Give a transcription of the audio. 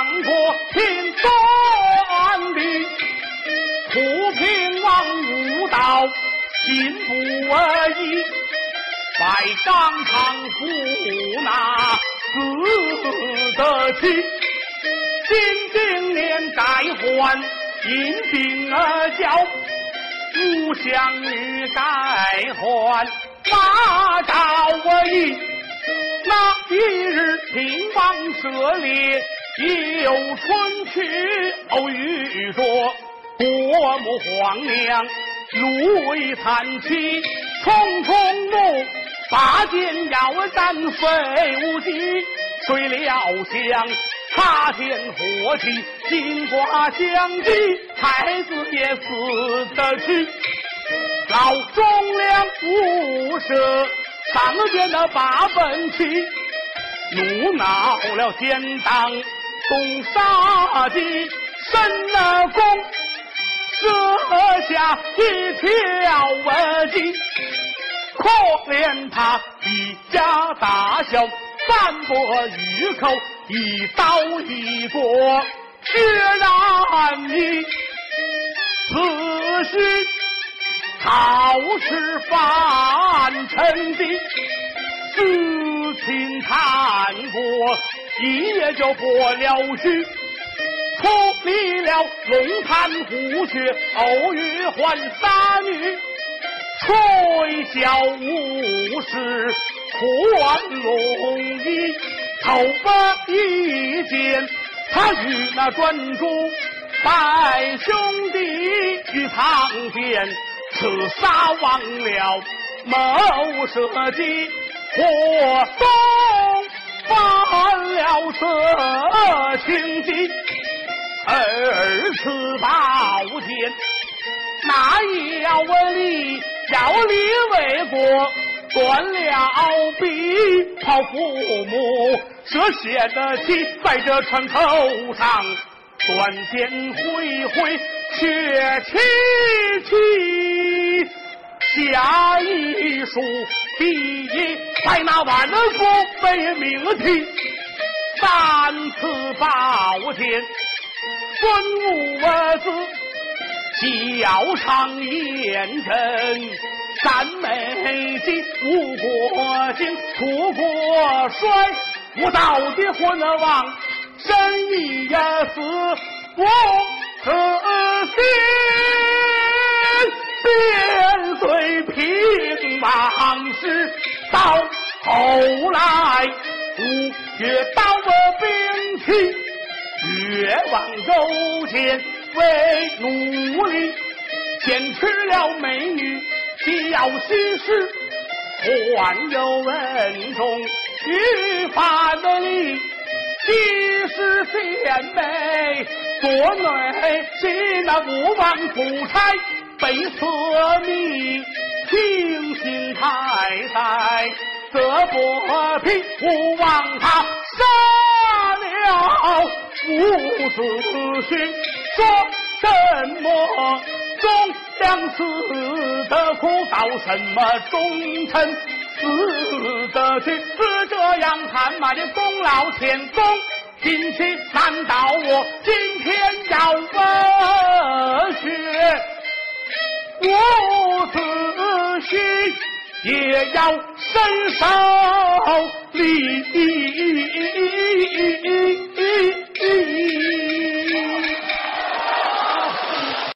张国平断的，苦平王无道心不移，百丈长夫那死得起，今今年改换阴兵教，吴相女改换马昭仪。那一日，平王射猎，有春去，偶遇着国母皇娘，泪惨泣，匆匆怒，拔剑要斩废无忌，谁料想擦天火气，金瓜相击，太子也死得去，老忠良不舍。上边的八分气，怒恼了奸党，动杀机，申了功，设下一条文计，可怜他一家大小，反驳御寇，一刀一过，血染你此时。好事凡臣的，知情贪过，一夜就破了去，处理了龙潭虎穴，偶遇换杀女，吹箫舞狮，换龙衣，头发一剑，他与那专诸拜兄弟与苍天。刺杀忘了谋社稷，火中犯了色情计，二次宝剑，那也要立为国，断了臂，抛父母，这写得起，在这船头上，断剑挥挥，血凄凄。下一书，第一，在那万福被命题，三次宝剑，孙武字，笑长言真，三美金，吴国兴，楚国衰，无道的昏王，神意也死不可惜。边岁平王时，到后来吴越刀了兵器，越王勾践为奴隶，先娶了美女，要心事，还有恩重于范的礼，其实贤美，多内心那不忘出差。被色迷，清心太在，这不平，不枉他杀了父子兄。说什么忠良死得苦，道什么忠臣死得去？是这样看嘛的功劳天公，今天难道我今天要问血？去，也要伸手立。